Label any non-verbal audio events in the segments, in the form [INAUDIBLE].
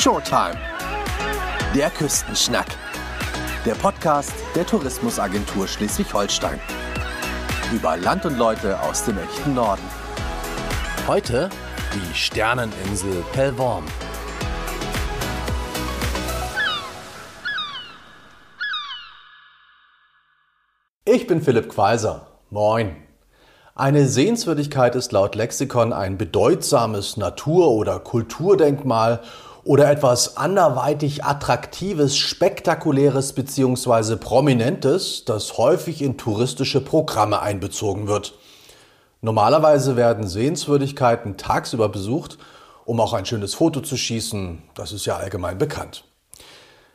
Showtime. Der Küstenschnack. Der Podcast der Tourismusagentur Schleswig-Holstein. Über Land und Leute aus dem echten Norden. Heute die Sterneninsel Pellworm. Ich bin Philipp Quaiser. Moin. Eine Sehenswürdigkeit ist laut Lexikon ein bedeutsames Natur- oder Kulturdenkmal oder etwas anderweitig Attraktives, Spektakuläres bzw. Prominentes, das häufig in touristische Programme einbezogen wird. Normalerweise werden Sehenswürdigkeiten tagsüber besucht, um auch ein schönes Foto zu schießen, das ist ja allgemein bekannt.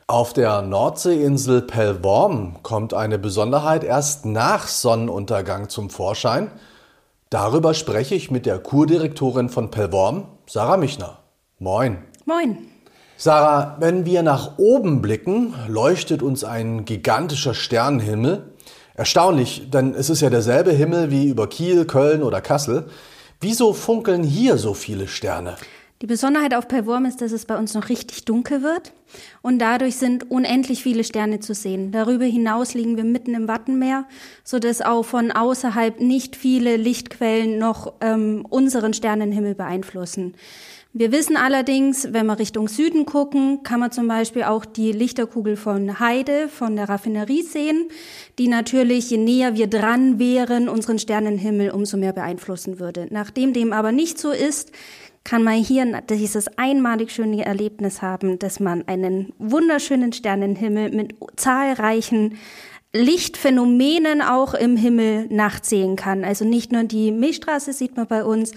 Auf der Nordseeinsel Pellworm kommt eine Besonderheit erst nach Sonnenuntergang zum Vorschein. Darüber spreche ich mit der Kurdirektorin von Pellworm, Sarah Michner. Moin. Moin. Sarah, wenn wir nach oben blicken, leuchtet uns ein gigantischer Sternenhimmel. Erstaunlich, denn es ist ja derselbe Himmel wie über Kiel, Köln oder Kassel. Wieso funkeln hier so viele Sterne? Die Besonderheit auf Pellworm ist, dass es bei uns noch richtig dunkel wird und dadurch sind unendlich viele Sterne zu sehen. Darüber hinaus liegen wir mitten im Wattenmeer, so dass auch von außerhalb nicht viele Lichtquellen noch ähm, unseren Sternenhimmel beeinflussen. Wir wissen allerdings, wenn wir Richtung Süden gucken, kann man zum Beispiel auch die Lichterkugel von Heide, von der Raffinerie sehen, die natürlich, je näher wir dran wären, unseren Sternenhimmel umso mehr beeinflussen würde. Nachdem dem aber nicht so ist, kann man hier dieses einmalig schöne Erlebnis haben, dass man einen wunderschönen Sternenhimmel mit zahlreichen Lichtphänomenen auch im Himmel nachts sehen kann. Also nicht nur die Milchstraße sieht man bei uns,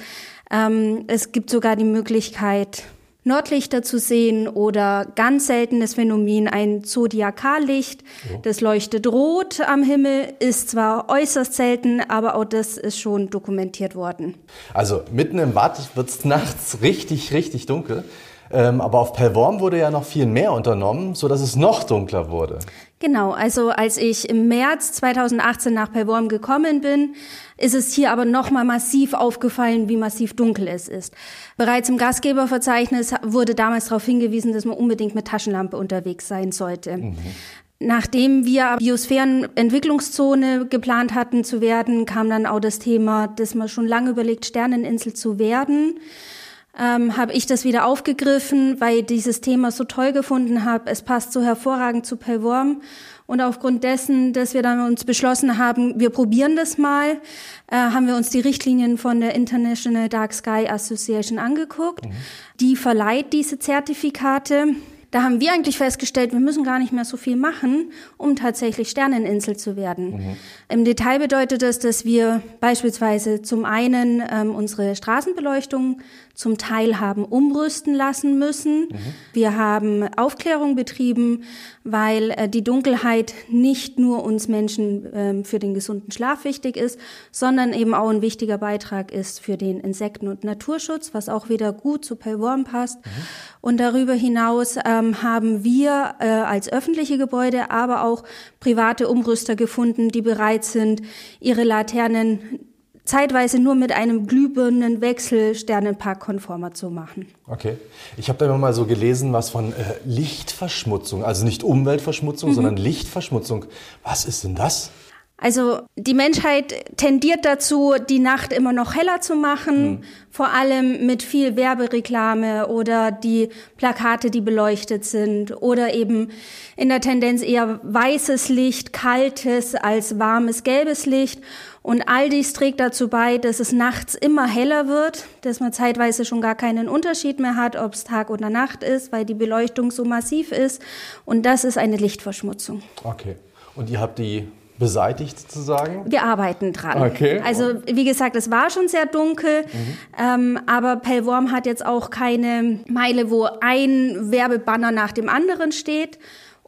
ähm, es gibt sogar die Möglichkeit, Nordlichter zu sehen oder ganz seltenes Phänomen, ein Zodiakallicht. Oh. Das leuchtet rot am Himmel, ist zwar äußerst selten, aber auch das ist schon dokumentiert worden. Also mitten im Watt wird es nachts richtig, richtig dunkel. Ähm, aber auf Pellworm wurde ja noch viel mehr unternommen, sodass es noch dunkler wurde. Genau, also als ich im März 2018 nach Pellworm gekommen bin, ist es hier aber nochmal massiv aufgefallen, wie massiv dunkel es ist. Bereits im Gastgeberverzeichnis wurde damals darauf hingewiesen, dass man unbedingt mit Taschenlampe unterwegs sein sollte. Mhm. Nachdem wir Biosphärenentwicklungszone geplant hatten zu werden, kam dann auch das Thema, dass man schon lange überlegt, Sterneninsel zu werden ähm, habe ich das wieder aufgegriffen, weil ich dieses Thema so toll gefunden habe. Es passt so hervorragend zu Pellworm. Und aufgrund dessen, dass wir dann uns beschlossen haben, wir probieren das mal, äh, haben wir uns die Richtlinien von der International Dark Sky Association angeguckt. Mhm. Die verleiht diese Zertifikate. Da haben wir eigentlich festgestellt, wir müssen gar nicht mehr so viel machen, um tatsächlich Sterneninsel zu werden. Mhm. Im Detail bedeutet das, dass wir beispielsweise zum einen ähm, unsere Straßenbeleuchtung zum Teil haben umrüsten lassen müssen. Mhm. Wir haben Aufklärung betrieben, weil äh, die Dunkelheit nicht nur uns Menschen ähm, für den gesunden Schlaf wichtig ist, sondern eben auch ein wichtiger Beitrag ist für den Insekten- und Naturschutz, was auch wieder gut zu Pellworm passt. Mhm. Und darüber hinaus ähm, haben wir äh, als öffentliche Gebäude, aber auch private Umrüster gefunden, die bereit sind, ihre Laternen zeitweise nur mit einem Glühbirnenwechsel sternenparkkonformer zu machen. Okay. Ich habe da immer mal so gelesen, was von äh, Lichtverschmutzung, also nicht Umweltverschmutzung, mhm. sondern Lichtverschmutzung. Was ist denn das? Also die Menschheit tendiert dazu, die Nacht immer noch heller zu machen, mhm. vor allem mit viel Werbereklame oder die Plakate, die beleuchtet sind oder eben in der Tendenz eher weißes Licht, kaltes als warmes gelbes Licht. Und all dies trägt dazu bei, dass es nachts immer heller wird, dass man zeitweise schon gar keinen Unterschied mehr hat, ob es Tag oder Nacht ist, weil die Beleuchtung so massiv ist. Und das ist eine Lichtverschmutzung. Okay. Und ihr habt die beseitigt sozusagen? Wir arbeiten dran. Okay. Also wie gesagt, es war schon sehr dunkel, mhm. ähm, aber Pellworm hat jetzt auch keine Meile, wo ein Werbebanner nach dem anderen steht,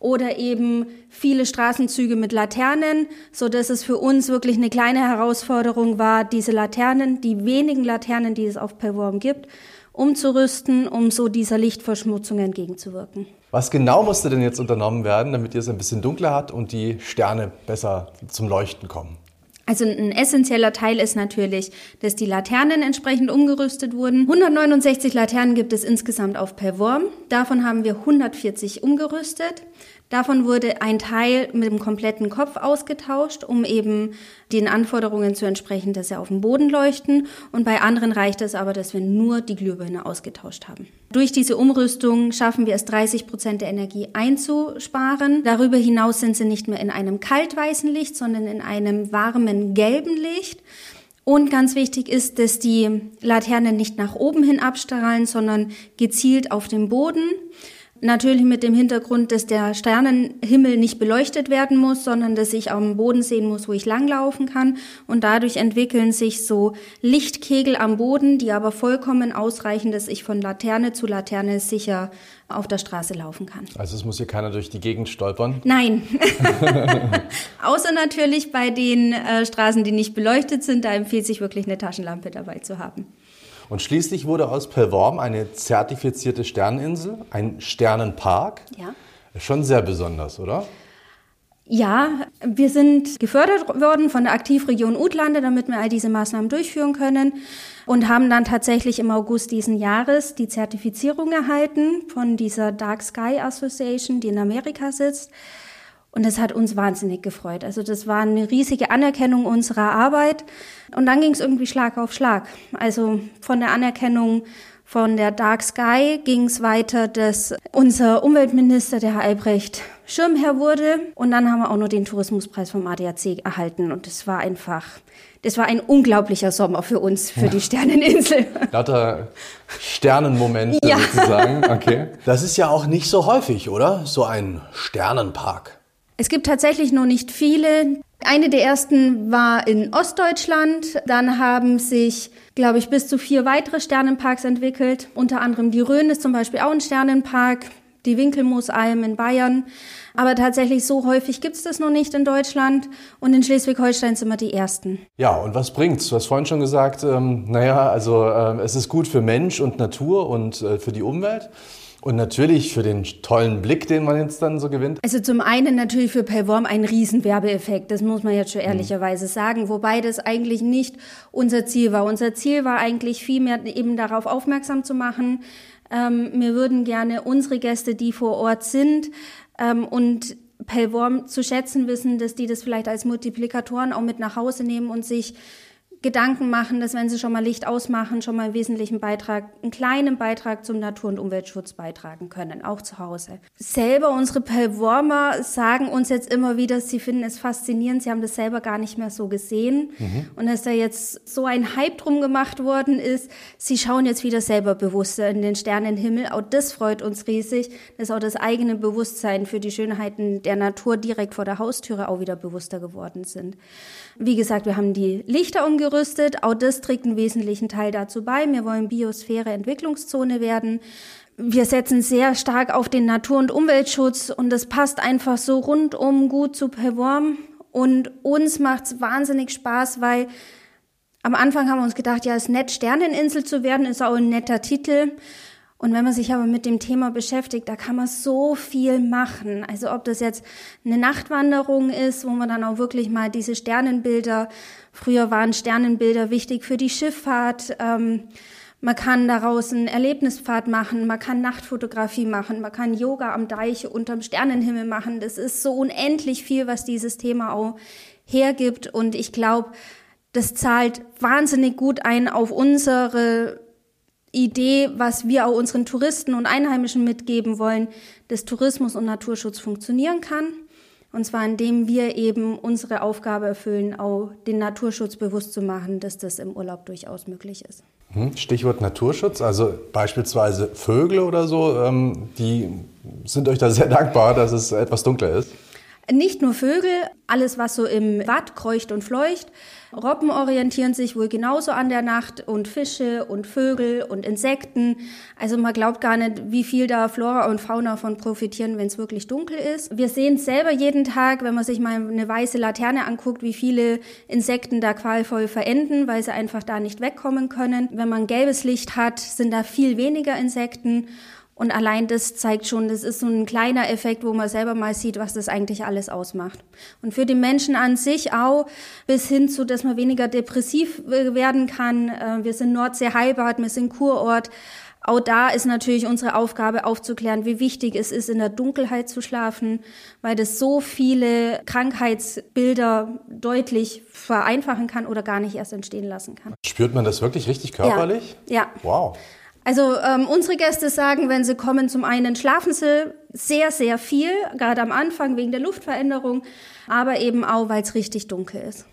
oder eben viele Straßenzüge mit Laternen, so dass es für uns wirklich eine kleine Herausforderung war, diese Laternen, die wenigen Laternen, die es auf Pellworm gibt, umzurüsten, um so dieser Lichtverschmutzung entgegenzuwirken. Was genau musste denn jetzt unternommen werden, damit ihr es ein bisschen dunkler hat und die Sterne besser zum Leuchten kommen? Also ein essentieller Teil ist natürlich, dass die Laternen entsprechend umgerüstet wurden. 169 Laternen gibt es insgesamt auf Perworm. Davon haben wir 140 umgerüstet. Davon wurde ein Teil mit dem kompletten Kopf ausgetauscht, um eben den Anforderungen zu entsprechen, dass sie auf dem Boden leuchten. Und bei anderen reicht es aber, dass wir nur die Glühbirne ausgetauscht haben. Durch diese Umrüstung schaffen wir es, 30 Prozent der Energie einzusparen. Darüber hinaus sind sie nicht mehr in einem kaltweißen Licht, sondern in einem warmen gelben Licht. Und ganz wichtig ist, dass die Laternen nicht nach oben hin abstrahlen, sondern gezielt auf dem Boden. Natürlich mit dem Hintergrund, dass der Sternenhimmel nicht beleuchtet werden muss, sondern dass ich am Boden sehen muss, wo ich langlaufen kann. Und dadurch entwickeln sich so Lichtkegel am Boden, die aber vollkommen ausreichen, dass ich von Laterne zu Laterne sicher auf der Straße laufen kann. Also es muss hier keiner durch die Gegend stolpern? Nein. [LAUGHS] [LAUGHS] Außer natürlich bei den äh, Straßen, die nicht beleuchtet sind, da empfiehlt sich wirklich eine Taschenlampe dabei zu haben. Und schließlich wurde aus Pellworm eine zertifizierte Sterneninsel, ein Sternenpark. Ja. Schon sehr besonders, oder? Ja, wir sind gefördert worden von der Aktivregion Utlande, damit wir all diese Maßnahmen durchführen können und haben dann tatsächlich im August diesen Jahres die Zertifizierung erhalten von dieser Dark Sky Association, die in Amerika sitzt. Und das hat uns wahnsinnig gefreut. Also das war eine riesige Anerkennung unserer Arbeit. Und dann ging es irgendwie Schlag auf Schlag. Also von der Anerkennung von der Dark Sky ging es weiter, dass unser Umweltminister, der Herr Albrecht, Schirmherr wurde. Und dann haben wir auch noch den Tourismuspreis vom ADAC erhalten. Und das war einfach, das war ein unglaublicher Sommer für uns, für die Sterneninsel. [LAUGHS] Lauter Sternenmomente Ja. sozusagen. Okay. Das ist ja auch nicht so häufig, oder? So ein Sternenpark. Es gibt tatsächlich noch nicht viele. Eine der ersten war in Ostdeutschland. Dann haben sich, glaube ich, bis zu vier weitere Sternenparks entwickelt. Unter anderem die Rhön ist zum Beispiel auch ein Sternenpark. Die Winkelmoosalm in Bayern. Aber tatsächlich so häufig gibt es das noch nicht in Deutschland. Und in Schleswig-Holstein sind wir die Ersten. Ja, und was bringt's? Du hast vorhin schon gesagt, ähm, naja, also ähm, es ist gut für Mensch und Natur und äh, für die Umwelt. Und natürlich für den tollen Blick, den man jetzt dann so gewinnt. Also zum einen natürlich für Pellworm ein Riesenwerbeeffekt, das muss man jetzt schon ehrlicherweise sagen, wobei das eigentlich nicht unser Ziel war. Unser Ziel war eigentlich vielmehr eben darauf aufmerksam zu machen, ähm, wir würden gerne unsere Gäste, die vor Ort sind ähm, und Pellworm zu schätzen wissen, dass die das vielleicht als Multiplikatoren auch mit nach Hause nehmen und sich Gedanken machen, dass wenn sie schon mal Licht ausmachen, schon mal einen wesentlichen Beitrag, einen kleinen Beitrag zum Natur- und Umweltschutz beitragen können, auch zu Hause. Selber unsere Pellwormer sagen uns jetzt immer wieder, sie finden es faszinierend, sie haben das selber gar nicht mehr so gesehen. Und dass da jetzt so ein Hype drum gemacht worden ist, sie schauen jetzt wieder selber bewusster in den Sternenhimmel. Auch das freut uns riesig, dass auch das eigene Bewusstsein für die Schönheiten der Natur direkt vor der Haustüre auch wieder bewusster geworden sind. Wie gesagt, wir haben die Lichter umgerüstet. Auch das trägt einen wesentlichen Teil dazu bei. Wir wollen Biosphäre Entwicklungszone werden. Wir setzen sehr stark auf den Natur- und Umweltschutz und das passt einfach so rundum gut zu Perworm. Und uns macht's wahnsinnig Spaß, weil am Anfang haben wir uns gedacht, ja, es ist nett, Sterneninsel zu werden, ist auch ein netter Titel. Und wenn man sich aber mit dem Thema beschäftigt, da kann man so viel machen. Also ob das jetzt eine Nachtwanderung ist, wo man dann auch wirklich mal diese Sternenbilder, früher waren Sternenbilder wichtig für die Schifffahrt, ähm, man kann daraus einen Erlebnispfad machen, man kann Nachtfotografie machen, man kann Yoga am Deich unterm Sternenhimmel machen. Das ist so unendlich viel, was dieses Thema auch hergibt. Und ich glaube, das zahlt wahnsinnig gut ein auf unsere Idee, was wir auch unseren Touristen und Einheimischen mitgeben wollen, dass Tourismus und Naturschutz funktionieren kann. Und zwar indem wir eben unsere Aufgabe erfüllen, auch den Naturschutz bewusst zu machen, dass das im Urlaub durchaus möglich ist. Hm, Stichwort Naturschutz, also beispielsweise Vögel oder so, ähm, die sind euch da sehr dankbar, dass es etwas dunkler ist. Nicht nur Vögel, alles was so im Watt kreucht und fleucht. Robben orientieren sich wohl genauso an der Nacht und Fische und Vögel und Insekten. Also man glaubt gar nicht, wie viel da Flora und Fauna von profitieren, wenn es wirklich dunkel ist. Wir sehen selber jeden Tag, wenn man sich mal eine weiße Laterne anguckt, wie viele Insekten da qualvoll verenden, weil sie einfach da nicht wegkommen können. Wenn man gelbes Licht hat, sind da viel weniger Insekten. Und allein das zeigt schon, das ist so ein kleiner Effekt, wo man selber mal sieht, was das eigentlich alles ausmacht. Und für die Menschen an sich auch bis hin zu, dass man weniger depressiv werden kann. Äh, wir sind Nordsee-Heilbad, wir sind Kurort. Auch da ist natürlich unsere Aufgabe aufzuklären, wie wichtig es ist, in der Dunkelheit zu schlafen, weil das so viele Krankheitsbilder deutlich vereinfachen kann oder gar nicht erst entstehen lassen kann. Spürt man das wirklich richtig körperlich? Ja. ja. Wow. Also ähm, unsere Gäste sagen, wenn sie kommen, zum einen schlafen sie sehr, sehr viel, gerade am Anfang wegen der Luftveränderung, aber eben auch, weil es richtig dunkel ist.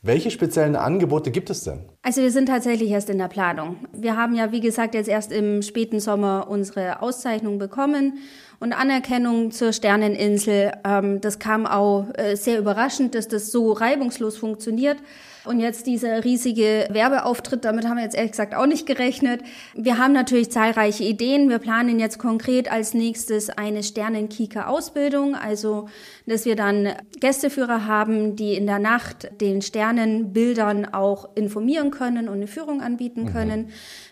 Welche speziellen Angebote gibt es denn? Also wir sind tatsächlich erst in der Planung. Wir haben ja, wie gesagt, jetzt erst im späten Sommer unsere Auszeichnung bekommen und Anerkennung zur Sterneninsel. Ähm, das kam auch äh, sehr überraschend, dass das so reibungslos funktioniert. Und jetzt dieser riesige Werbeauftritt, damit haben wir jetzt ehrlich gesagt auch nicht gerechnet. Wir haben natürlich zahlreiche Ideen. Wir planen jetzt konkret als nächstes eine Sternenkieker-Ausbildung, also dass wir dann Gästeführer haben, die in der Nacht den Sternenbildern auch informieren können und eine Führung anbieten mhm. können. Mhm.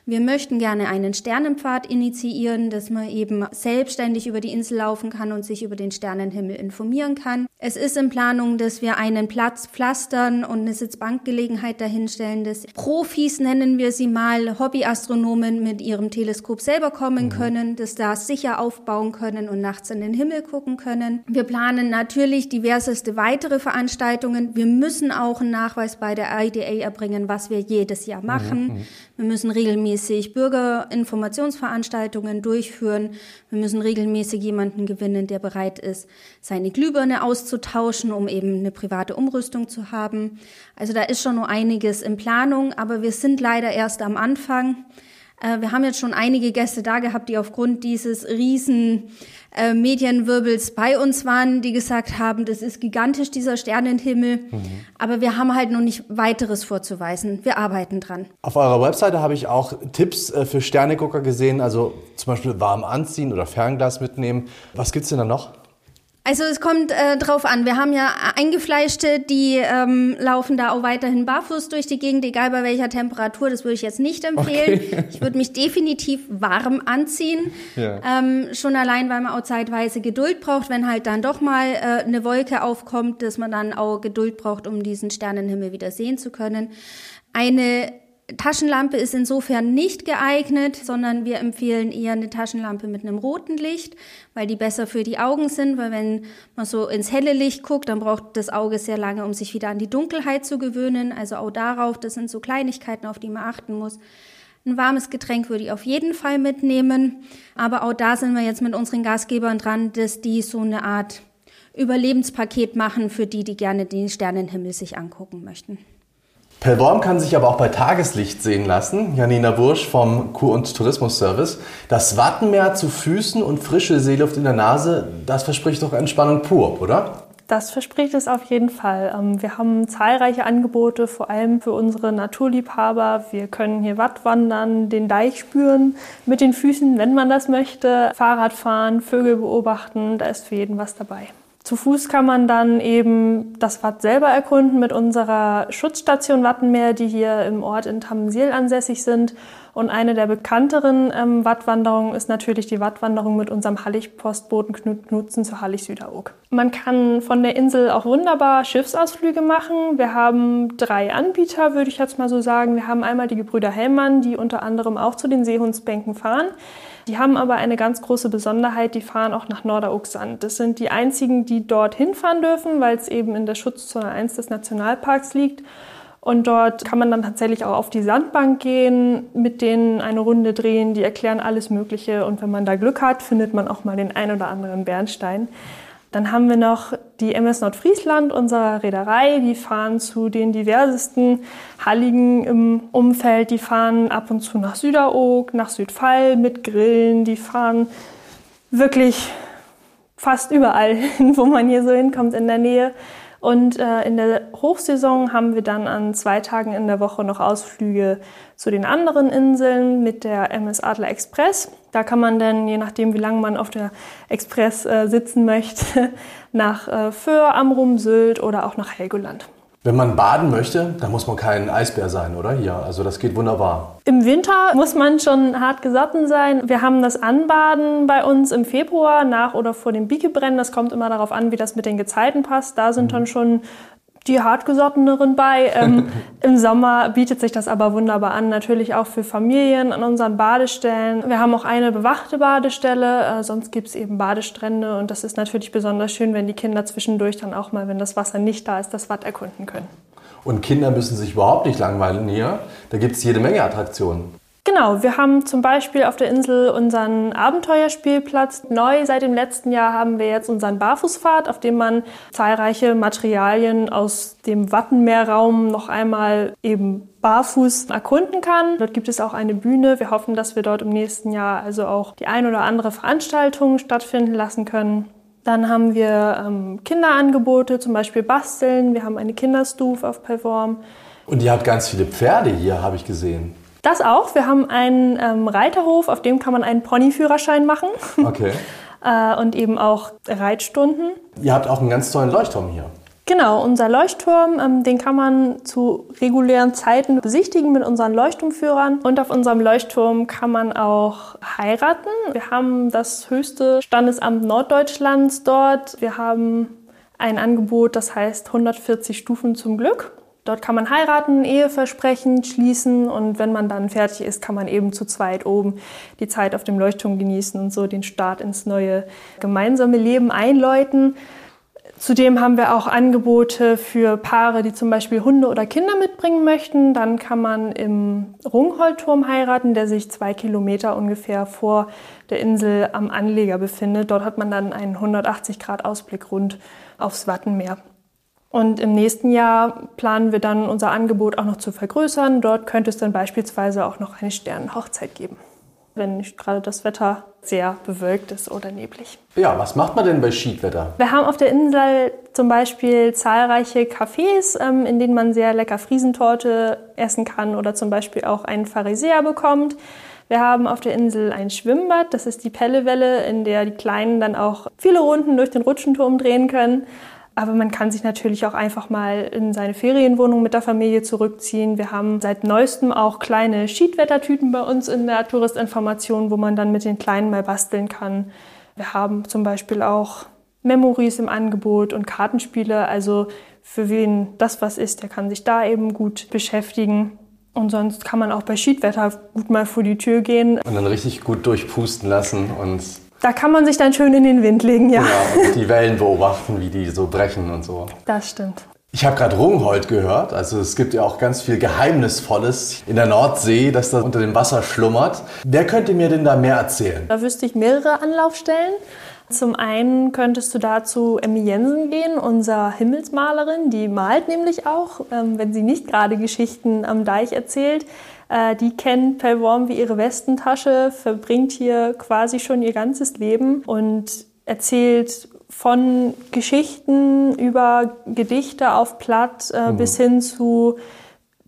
Wir möchten gerne einen Sternenpfad initiieren, dass man eben selbstständig über die Insel laufen kann und sich über den Sternenhimmel informieren kann. Es ist in Planung, dass wir einen Platz pflastern und eine Sitzbankgelegenheit dahinstellen, dass Profis, nennen wir sie mal, Hobbyastronomen mit ihrem Teleskop selber kommen mhm. können, dass da sicher aufbauen können und nachts in den Himmel gucken können. Wir planen natürlich diverseste weitere Veranstaltungen. Wir müssen auch einen Nachweis bei der IDA erbringen, was wir jedes Jahr machen. Mhm. Wir müssen regelmäßig Bürgerinformationsveranstaltungen durchführen. Wir müssen regelmäßig jemanden gewinnen, der bereit ist, seine Glühbirne auszutauschen, um eben eine private Umrüstung zu haben. Also da ist schon noch einiges in Planung, aber wir sind leider erst am Anfang. Äh, wir haben jetzt schon einige Gäste da gehabt, die aufgrund dieses riesen äh, Medienwirbels bei uns waren, die gesagt haben, das ist gigantisch, dieser Sternenhimmel. Mhm. Aber wir haben halt noch nicht weiteres vorzuweisen. Wir arbeiten dran. Auf eurer Webseite habe ich auch Tipps äh, für Sternegucker gesehen, also zum Beispiel warm anziehen oder Fernglas mitnehmen. Was gibt es denn da noch? Also es kommt äh, drauf an. Wir haben ja Eingefleischte, die ähm, laufen da auch weiterhin barfuß durch die Gegend, egal bei welcher Temperatur. Das würde ich jetzt nicht empfehlen. Okay. [LAUGHS] Ich würde mich definitiv warm anziehen. Ja. Ähm, schon allein, weil man auch zeitweise Geduld braucht, wenn halt dann doch mal äh, eine Wolke aufkommt, dass man dann auch Geduld braucht, um diesen Sternenhimmel wieder sehen zu können. Eine Taschenlampe ist insofern nicht geeignet, sondern wir empfehlen eher eine Taschenlampe mit einem roten Licht, weil die besser für die Augen sind, weil wenn man so ins helle Licht guckt, dann braucht das Auge sehr lange, um sich wieder an die Dunkelheit zu gewöhnen. Also auch darauf, das sind so Kleinigkeiten, auf die man achten muss. Ein warmes Getränk würde ich auf jeden Fall mitnehmen, aber auch da sind wir jetzt mit unseren Gastgebern dran, dass die so eine Art Überlebenspaket machen für die, die gerne den Sternenhimmel sich angucken möchten. Pellworm kann sich aber auch bei Tageslicht sehen lassen. Janina Bursch vom Kur- und Tourismusservice. Das Wattenmeer zu Füßen und frische Seeluft in der Nase, das verspricht doch Entspannung pur, oder? Das verspricht es auf jeden Fall. Ähm, wir haben zahlreiche Angebote, vor allem für unsere Naturliebhaber. Wir können hier Wattwandern, den Deich spüren mit den Füßen, wenn man das möchte, Fahrrad fahren, Vögel beobachten. Da ist für jeden was dabei. Zu Fuß kann man dann eben das Watt selber erkunden mit unserer Schutzstation Wattenmeer, die hier im Ort in Tamsil ansässig sind. Und eine der bekannteren ähm, Wattwanderungen ist natürlich die Wattwanderung mit unserem Hallig-Postboten Knut Knutzen zur Hallig-Süderoog. Man kann von der Insel auch wunderbar Schiffsausflüge machen. Wir haben drei Anbieter, würde ich jetzt mal so sagen. Wir haben einmal die Gebrüder Hellmann, die unter anderem auch zu den Seehundsbänken fahren. Die haben aber eine ganz große Besonderheit, die fahren auch nach Norderoogsand. Das sind die einzigen, die dort hinfahren dürfen, weil es eben in der Schutzzone 1 des Nationalparks liegt. Und dort kann man dann tatsächlich auch auf die Sandbank gehen, mit denen eine Runde drehen. Die erklären alles Mögliche. Und wenn man da Glück hat, findet man auch mal den ein oder anderen Bernstein. Dann haben wir noch die MS Nordfriesland, unserer Reederei. Die fahren zu den diversesten Halligen im Umfeld. Die fahren ab und zu nach Süderoog, nach Südfall mit Grillen. Die fahren wirklich fast überall [LAUGHS] hin, wo man hier so hinkommt in der Nähe. Und äh, in der Hochsaison haben wir dann an zwei Tagen in der Woche noch Ausflüge zu den anderen Inseln mit der MS Adler Express. Da kann man dann, je nachdem wie lange man auf der Express äh, sitzen möchte, [LAUGHS] nach äh, Föhr, Amrum, Sylt oder auch nach Helgoland. Wenn man baden möchte, dann muss man kein Eisbär sein, oder? Hier, also das geht wunderbar. Im Winter muss man schon hart gesotten sein. Wir haben das Anbaden bei uns im Februar nach oder vor dem Bikebrennen. Das kommt immer darauf an, wie das mit den Gezeiten passt. Da sind dann schon die hartgesotteneren bei. Ähm, [LAUGHS] Im Sommer bietet sich das aber wunderbar an, natürlich auch für Familien an unseren Badestellen. Wir haben auch eine bewachte Badestelle, äh, sonst gibt es eben Badestrände und das ist natürlich besonders schön, wenn die Kinder zwischendurch dann auch mal, wenn das Wasser nicht da ist, das Watt erkunden können. Und Kinder müssen sich überhaupt nicht langweilen hier. Da gibt es jede Menge Attraktionen. Genau, wir haben zum Beispiel auf der Insel unseren Abenteuerspielplatz. Neu seit dem letzten Jahr haben wir jetzt unseren Barfußpfad, auf dem man zahlreiche Materialien aus dem Wattenmeerraum noch einmal eben barfuß erkunden kann. Dort gibt es auch eine Bühne. Wir hoffen, dass wir dort im nächsten Jahr also auch die ein oder andere Veranstaltung stattfinden lassen können. Dann haben wir ähm, Kinderangebote, zum Beispiel Basteln. Wir haben eine Kinderstufe auf Perform. Und ihr habt ganz viele Pferde hier, habe ich gesehen. Das auch. Wir haben einen ähm, Reiterhof, auf dem kann man einen Ponyführerschein machen. Okay. [LAUGHS] äh, und eben auch Reitstunden. Ihr habt auch einen ganz tollen Leuchtturm hier. Genau, unser Leuchtturm, ähm, den kann man zu regulären Zeiten besichtigen mit unseren Leuchtturmführern. Und auf unserem Leuchtturm kann man auch heiraten. Wir haben das höchste Standesamt Norddeutschlands dort. Wir haben ein Angebot, das heißt 140 Stufen zum Glück. Dort kann man heiraten, Eheversprechen schließen und wenn man dann fertig ist, kann man eben zu zweit oben die Zeit auf dem Leuchtturm genießen und so den Start ins neue gemeinsame Leben einläuten. Zudem haben wir auch Angebote für Paare, die zum Beispiel Hunde oder Kinder mitbringen möchten. Dann kann man im Rungholdturm heiraten, der sich zwei Kilometer ungefähr vor der Insel am Anleger befindet. Dort hat man dann einen 180 Grad Ausblick rund aufs Wattenmeer. Und im nächsten Jahr planen wir dann unser Angebot auch noch zu vergrößern. Dort könnte es dann beispielsweise auch noch eine Sternenhochzeit geben, wenn nicht gerade das Wetter sehr bewölkt ist oder neblig. Ja, was macht man denn bei Schiedwetter? Wir haben auf der Insel zum Beispiel zahlreiche Cafés, ähm, in denen man sehr lecker Friesentorte essen kann oder zum Beispiel auch einen Pharisäer bekommt. Wir haben auf der Insel ein Schwimmbad, das ist die Pellewelle, in der die Kleinen dann auch viele Runden durch den Rutschenturm drehen können. Aber man kann sich natürlich auch einfach mal in seine Ferienwohnung mit der Familie zurückziehen. Wir haben seit neuestem auch kleine Schiedwettertüten bei uns in der Touristinformation, wo man dann mit den Kleinen mal basteln kann. Wir haben zum Beispiel auch Memories im Angebot und Kartenspiele. Also für wen das was ist, der kann sich da eben gut beschäftigen. Und sonst kann man auch bei Schiedwetter gut mal vor die Tür gehen. Und dann richtig gut durchpusten lassen und da kann man sich dann schön in den Wind legen, ja. Ja, und die Wellen beobachten, wie die so brechen und so. Das stimmt. Ich habe gerade Rungholt gehört. Also es gibt ja auch ganz viel Geheimnisvolles in der Nordsee, das da unter dem Wasser schlummert. Wer könnte mir denn da mehr erzählen? Da wüsste ich mehrere Anlaufstellen. Zum einen könntest du dazu Emmy Jensen gehen, unser Himmelsmalerin. Die malt nämlich auch, ähm, wenn sie nicht gerade Geschichten am Deich erzählt. Äh, die kennt Pellworm wie ihre Westentasche, verbringt hier quasi schon ihr ganzes Leben und erzählt von Geschichten über Gedichte auf Platt äh, mhm. bis hin zu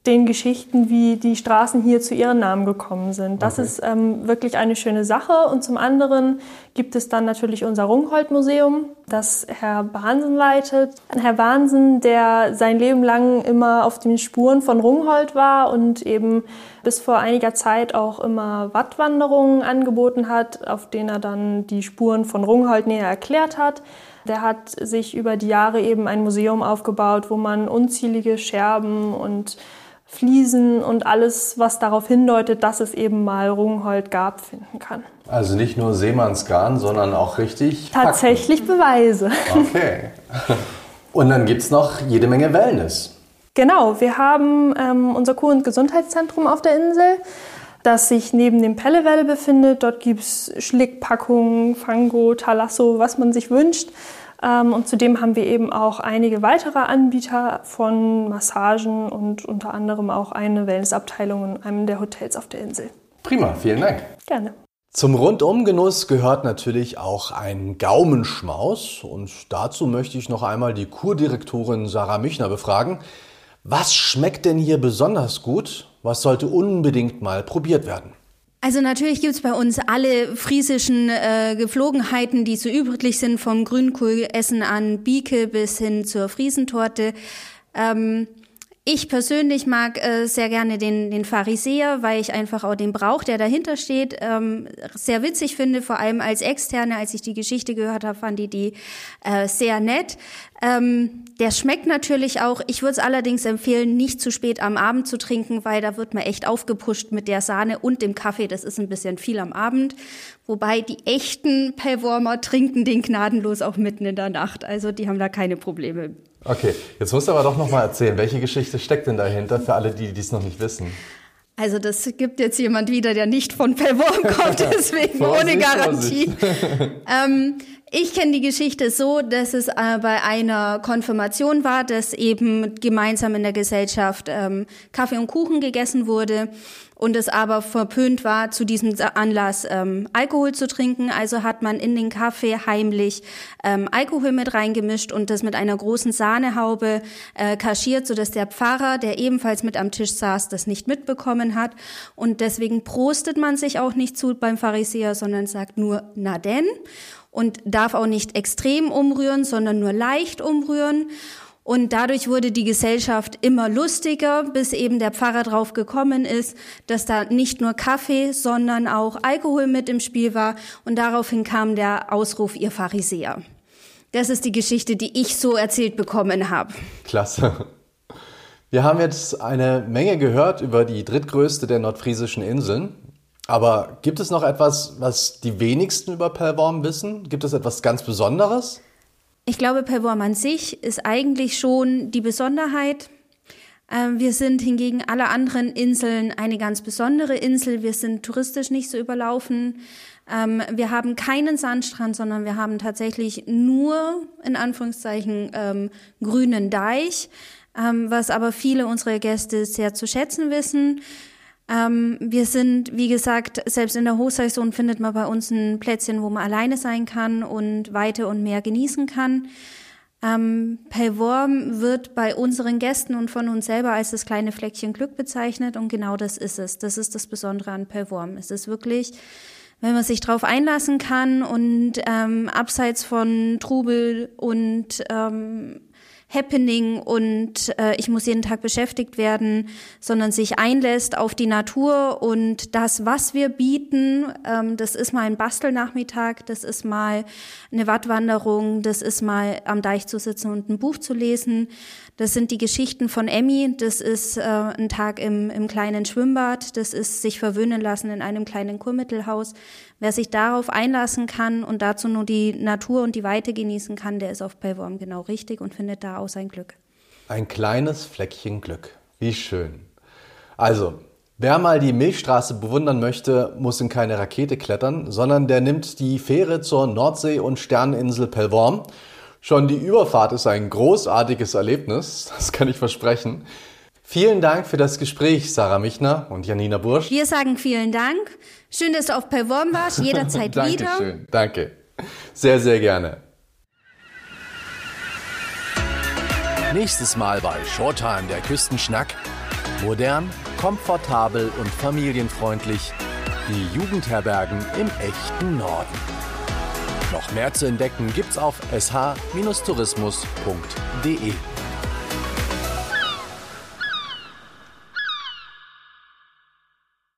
den Geschichten, wie die Straßen hier zu ihren Namen gekommen sind. Das okay. ist ähm, wirklich eine schöne Sache. Und zum anderen gibt es dann natürlich unser Rungholt-Museum, das Herr Bahnsen leitet. Herr Bahnsen, der sein Leben lang immer auf den Spuren von Rungholt war und eben bis vor einiger Zeit auch immer Wattwanderungen angeboten hat, auf denen er dann die Spuren von Rungholt näher erklärt hat. Der hat sich über die Jahre eben ein Museum aufgebaut, wo man unzählige Scherben und Fliesen und alles, was darauf hindeutet, dass es eben mal Rungholt gab, finden kann. Also nicht nur Seemannsgarn, sondern auch richtig. Tatsächlich Fakten. Beweise. Okay. Und dann gibt es noch jede Menge Wellness. Genau, wir haben ähm, unser Kur- und Gesundheitszentrum auf der Insel, das sich neben dem Pellewelle befindet. Dort gibt es Schlickpackungen, Fango, Talasso, was man sich wünscht. Ähm, und zudem haben wir eben auch einige weitere Anbieter von Massagen und unter anderem auch eine Wellnessabteilung in einem der Hotels auf der Insel. Prima, vielen Dank. Gerne. Zum Rundumgenuss gehört natürlich auch ein Gaumenschmaus und dazu möchte ich noch einmal die Kurdirektorin Sarah Michner befragen. Was schmeckt denn hier besonders gut? Was sollte unbedingt mal probiert werden? Also natürlich gibt's bei uns alle friesischen äh, Geflogenheiten, die so üblich sind, vom Grünkohlessen an Bieke bis hin zur Friesentorte. Ähm, ich persönlich mag äh, sehr gerne den, den Pharisäer, weil ich einfach auch den Brauch, der dahinter steht, ähm, sehr witzig finde. Vor allem als Externe, als ich die Geschichte gehört habe, fand ich die äh, sehr nett. Ähm, der schmeckt natürlich auch. Ich würde es allerdings empfehlen, nicht zu spät am Abend zu trinken, weil da wird man echt aufgepusht mit der Sahne und dem Kaffee. Das ist ein bisschen viel am Abend. Wobei die echten Pellwormer trinken den gnadenlos auch mitten in der Nacht. Also die haben da keine Probleme. Okay, jetzt musst du aber doch noch mal erzählen, welche Geschichte steckt denn dahinter für alle, die dies noch nicht wissen? Also das gibt jetzt jemand wieder, der nicht von Pellworm [LAUGHS] kommt, deswegen ohne Garantie. [LAUGHS] ähm, ich kenne die Geschichte so, dass es äh, bei einer Konfirmation war, dass eben gemeinsam in der Gesellschaft ähm, Kaffee und Kuchen gegessen wurde und es aber verpönt war, zu diesem Anlass ähm, Alkohol zu trinken. Also hat man in den Kaffee heimlich ähm, Alkohol mit reingemischt und das mit einer großen Sahnehaube äh, kaschiert, sodass der Pfarrer, der ebenfalls mit am Tisch saß, das nicht mitbekommen hat. Und deswegen prostet man sich auch nicht zu beim Pharisäer, sondern sagt nur, na denn und darf auch nicht extrem umrühren, sondern nur leicht umrühren. Und dadurch wurde die Gesellschaft immer lustiger, bis eben der Pfarrer drauf gekommen ist, dass da nicht nur Kaffee, sondern auch Alkohol mit im Spiel war. Und daraufhin kam der Ausruf, ihr Pharisäer. Das ist die Geschichte, die ich so erzählt bekommen habe. Klasse. Wir haben jetzt eine Menge gehört über die drittgrößte der nordfriesischen Inseln. Aber gibt es noch etwas, was die wenigsten über Pellworm wissen? Gibt es etwas ganz Besonderes? Ich glaube, Pellworm an sich ist eigentlich schon die Besonderheit. Ähm, wir sind hingegen alle anderen Inseln eine ganz besondere Insel. Wir sind touristisch nicht so überlaufen. Ähm, wir haben keinen Sandstrand, sondern wir haben tatsächlich nur, in Anführungszeichen, ähm, grünen Deich, was aber viele unserer Gäste sehr zu schätzen wissen. Ähm, wir sind, wie gesagt, selbst in der Hochsaison findet man bei uns ein Plätzchen, wo man alleine sein kann und Weite und Meer genießen kann. Ähm, Pellworm wird bei unseren Gästen und von uns selber als das kleine Fleckchen Glück bezeichnet und genau das ist es. Das ist das Besondere an Pellworm. Es ist wirklich, wenn man sich drauf einlassen kann und ähm, abseits von Trubel und ähm, Happening und äh, ich muss jeden Tag beschäftigt werden, sondern sich einlässt auf die Natur und das, was wir bieten, ähm, das ist mal ein Bastelnachmittag, das ist mal eine Wattwanderung, das ist mal am Deich zu sitzen und ein Buch zu lesen. Das sind die Geschichten von Emmy, das ist äh, ein Tag im, im kleinen Schwimmbad, das ist sich verwöhnen lassen in einem kleinen Kurmittelhaus. Wer sich darauf einlassen kann und dazu nur die Natur und die Weite genießen kann, der ist auf Pellworm genau richtig und findet da auch sein Glück. Ein kleines Fleckchen Glück. Wie schön. Also, wer mal die Milchstraße bewundern möchte, muss in keine Rakete klettern, sondern der nimmt die Fähre zur Nordsee- und Sterneninsel Pellworm. Schon die Überfahrt ist ein großartiges Erlebnis, das kann ich versprechen. Vielen Dank für das Gespräch, Sarah Michner und Janina Bursch. Wir sagen vielen Dank. Schön, dass du auf Perform warst, [LAUGHS] jederzeit wieder. Dankeschön, danke. Sehr, sehr gerne. Nächstes Mal bei Shorttime der Küstenschnack. Modern, komfortabel und familienfreundlich. Die Jugendherbergen im echten Norden. Noch mehr zu entdecken gibt's auf sh-tourismus.de.